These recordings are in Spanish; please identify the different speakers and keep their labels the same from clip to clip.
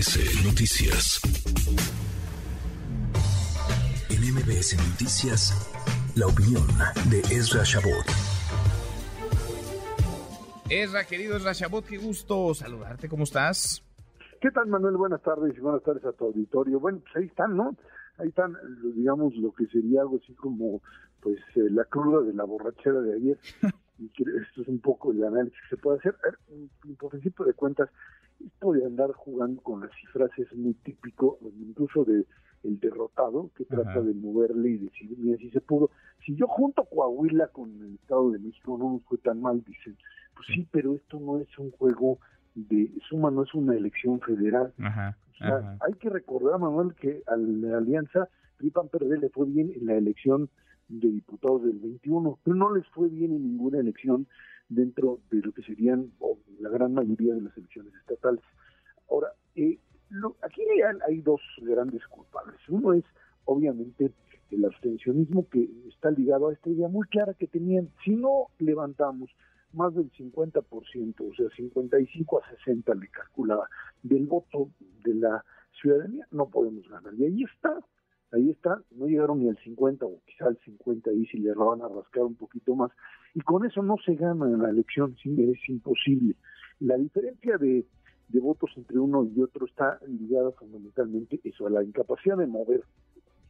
Speaker 1: MBS Noticias. En MBS Noticias, la opinión de Ezra Shabot.
Speaker 2: Ezra, querido Ezra Shabot, qué gusto saludarte, ¿cómo estás?
Speaker 3: ¿Qué tal, Manuel? Buenas tardes y buenas tardes a tu auditorio. Bueno, pues ahí están, ¿no? Ahí están, digamos, lo que sería algo así como, pues, eh, la cruda de la borrachera de ayer. y esto es un poco el análisis que se puede hacer. Por principio de cuentas, esto de andar jugando con las cifras es muy típico, incluso de el derrotado que trata de moverle y decir, mira, si se pudo. Si yo junto Coahuila con el Estado de México no nos fue tan mal, dicen, pues sí, pero esto no es un juego de suma, no es una elección federal. o sea, hay que recordar, Manuel, que a la alianza PRI-PAN le fue bien en la elección de diputados del 21, pero no les fue bien en ninguna elección dentro de lo que serían la gran mayoría de las elecciones estatales. Ahora, eh, aquí hay, dos grandes culpables. Uno es, obviamente, el abstencionismo que está ligado a esta idea muy clara que tenían. Si no levantamos más del 50%, o sea, 55 a 60 le calculaba, del voto de la ciudadanía, no podemos ganar. Y ahí está, ahí está, no llegaron ni al 50 o quizá al 50 y si le van a rascar un poquito más. Y con eso no se gana en la elección, es imposible. La diferencia de, votos entre uno y otro está ligada fundamentalmente eso, a la incapacidad de mover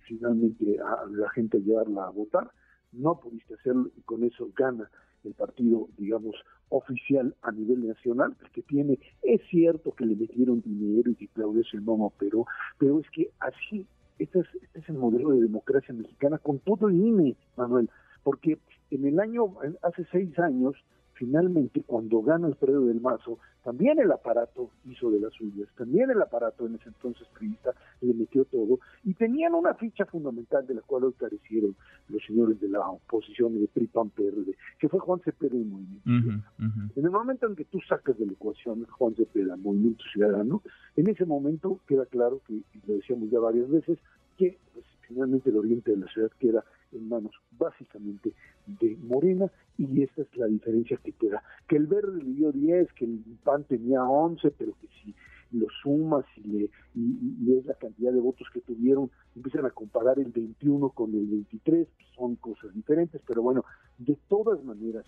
Speaker 3: finalmente a la gente a llevarla a votar. No pudiste hacerlo y con eso gana el partido, digamos, oficial a nivel nacional, el que tiene, es cierto que le metieron dinero y que Claudio Sheinbaum pero, pero es que así, este es, este es el modelo de democracia mexicana con todo el INE, Manuel, porque en el año, hace seis años, finalmente cuando gana Alfredo del Mazo, también el aparato hizo de las suyas, también el aparato en ese entonces priista le metió todo, y tenían una ficha fundamental de la cual hoy carecieron los señores de la oposición de PRI PAN PRD, que fue Juan Cepeda y Movimiento En el momento en que tú sacas de la ecuación Juan Cepeda, Movimiento Ciudadano, en ese momento queda claro que, y lo decíamos ya varias veces, que finalmente el oriente de la ciudad queda en manos básicamente de Morena y esta es la diferencia que queda. Que el verde le dio 10, que el PAN tenía 11, pero que si lo sumas y, le, y, es la cantidad de votos que tuvieron, empiezan a comparar el 21 con el 23, pues son cosas diferentes, pero bueno, de todas maneras,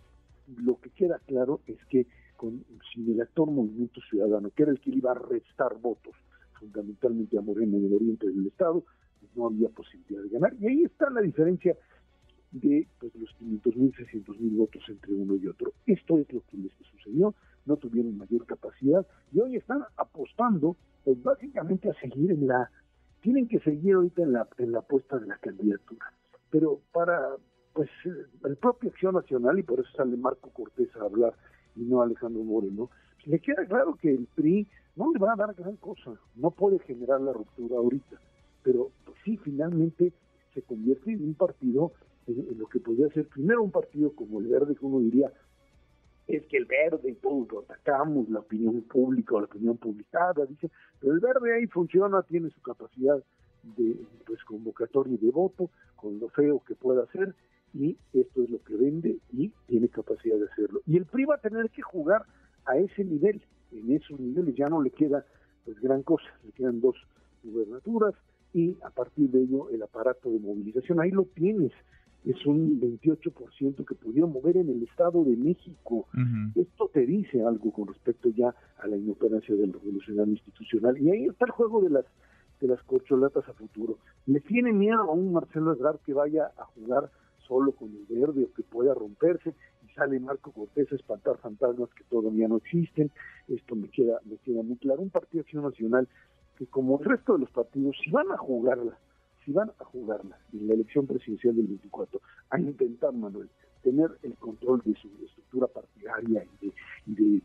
Speaker 3: lo que queda claro es que con, sin el actor Movimiento Ciudadano, que era el que iba a restar votos fundamentalmente a Morena en el oriente del Estado, no había posibilidad de ganar. Y ahí está la diferencia de pues, los 500 mil, 600 mil votos entre uno y otro. Esto es lo que les sucedió, no tuvieron mayor capacidad y hoy están apostando pues básicamente a seguir en la, tienen que seguir ahorita en la, en la apuesta de la candidatura. Pero para pues el propio Acción Nacional, y por eso sale Marco Cortés a hablar y no Alejandro Moreno, le queda claro que el PRI no le va a dar gran cosa, no puede generar la ruptura ahorita, pero pues, sí, finalmente se convierte en un partido en, lo que podría ser primero un partido como el Verde, que uno diría, es que el Verde y todos atacamos, la opinión pública o la opinión publicada, dice, pero el Verde ahí funciona, tiene su capacidad de pues convocatoria de voto, con lo feo que pueda hacer, y esto es lo que vende y tiene capacidad de hacerlo. Y el PRI va a tener que jugar a ese nivel, en esos niveles ya no le queda pues gran cosa, le quedan dos gubernaturas y a partir de ello el aparato de movilización, ahí lo tienes, es un 28% que pudieron mover en el Estado de México. Esto te dice algo con respecto ya a la inoperancia del revolucionario institucional. Y ahí está el juego de las de las corcholatas a futuro. ¿Le tiene miedo a un Marcelo Ebrard que vaya a jugar solo con el verde o que pueda romperse? Y sale Marco Cortés a espantar fantasmas que todavía no existen. Esto me queda, me queda muy claro. Un partido acción nacional que como el resto de los partidos, si van a jugarla si van a jugarla en la elección presidencial del 24, a intentar, Manuel, tener el control de su estructura partidaria y de,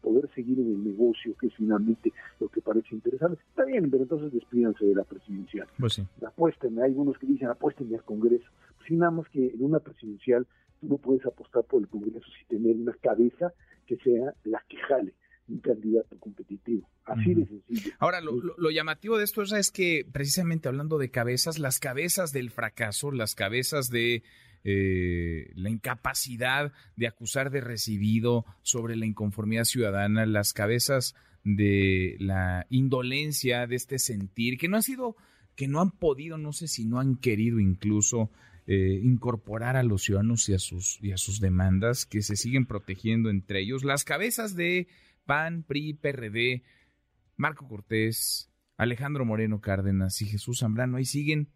Speaker 3: poder seguir en el negocio, que es finalmente lo que parece interesante, está bien, pero entonces despídanse de la presidencial.
Speaker 2: Pues sí.
Speaker 3: Apuéstenme, hay algunos que dicen apuéstenme al Congreso. Pues sí, nada más que en una presidencial tú no puedes apostar por el Congreso sin tener una cabeza que sea la que jale un candidato competitivo. Así de sencillo.
Speaker 2: Ahora, lo, llamativo de esto es que precisamente hablando de cabezas, las cabezas del fracaso, las cabezas de eh, la incapacidad de acusar de recibido sobre la inconformidad ciudadana, las cabezas de la indolencia, de este sentir, que no han sido, que no han podido, no sé si no han querido incluso eh, incorporar a los ciudadanos y a sus y a sus demandas, que se siguen protegiendo entre ellos. Las cabezas de PAN, PRI, PRD, Marco Cortés, Alejandro Moreno Cárdenas y Jesús Zambrano, ahí siguen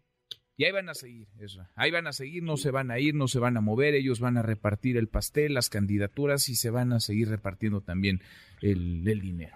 Speaker 2: y ahí van a seguir, eso. Ahí van a seguir, no se van a ir, no se van a mover, ellos van a repartir el pastel, las candidaturas y se van a seguir repartiendo también el, dinero.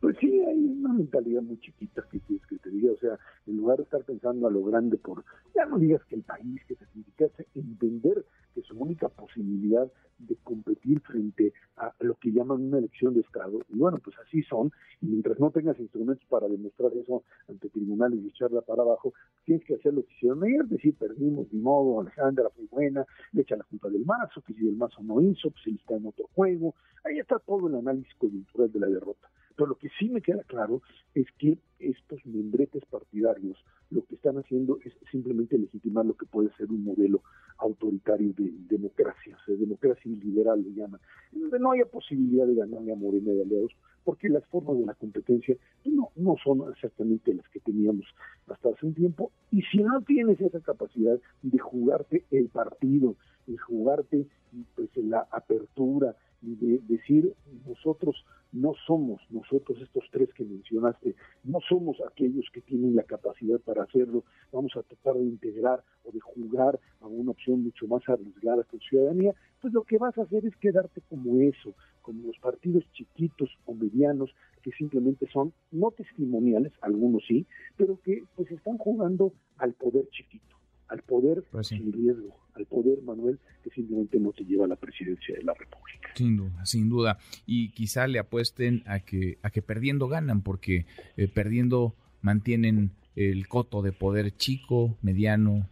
Speaker 3: Pues sí, hay una mentalidad muy chiquita que quieres que te diga, o sea, en lugar de estar pensando a lo grande por, ya no digas que el país, que se significa entender que su única posibilidad de competir frente a lo que llaman una elección de Estado. Y bueno, pues así son. Y mientras no tengas instrumentos para demostrar eso ante tribunales y echarla para abajo, tienes que hacer lo que hicieron ayer, decir, perdimos, de modo, Alejandra fue buena, le echa la culpa del mazo, que si el mazo no hizo, pues él está en otro juego. Ahí está todo el análisis coyuntural de la derrota. Pero lo que sí me queda claro es que estos membretes partidarios lo que están haciendo es simplemente legitimar lo que puede ser un modelo autoritario de democracia, o sea, democracia liberal le llaman, donde no haya posibilidad de ganarle a Morena de aliados, porque las formas de la competencia no, no son exactamente las que teníamos hasta hace un tiempo, y si no tienes esa capacidad de jugarte el partido, de jugarte pues la apertura, y de decir nosotros no somos nosotros estos tres que mencionaste, no somos aquellos que tienen la capacidad para hacerlo, vamos a tratar de integrar o de jugar a una opción mucho más arriesgada con ciudadanía, pues lo que vas a hacer es quedarte como eso, como los partidos chiquitos o medianos que simplemente son no testimoniales, algunos sí, pero que pues están jugando al poder chiquito, al poder pues sin riesgo, al poder, Manuel, que simplemente no te lleva a la presidencia de la República.
Speaker 2: Sin duda, sin duda. Y quizá le apuesten a que, a que perdiendo ganan, porque eh, perdiendo mantienen el coto de poder chico, mediano,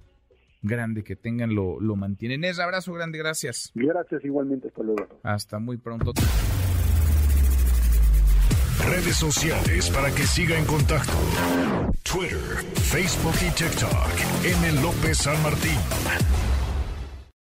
Speaker 2: grande que tengan, lo, lo mantienen. Es abrazo grande, gracias.
Speaker 3: Gracias igualmente, hasta luego.
Speaker 2: Hasta muy pronto.
Speaker 1: Redes sociales para que siga en contacto: Twitter, Facebook y TikTok. M. López San Martín.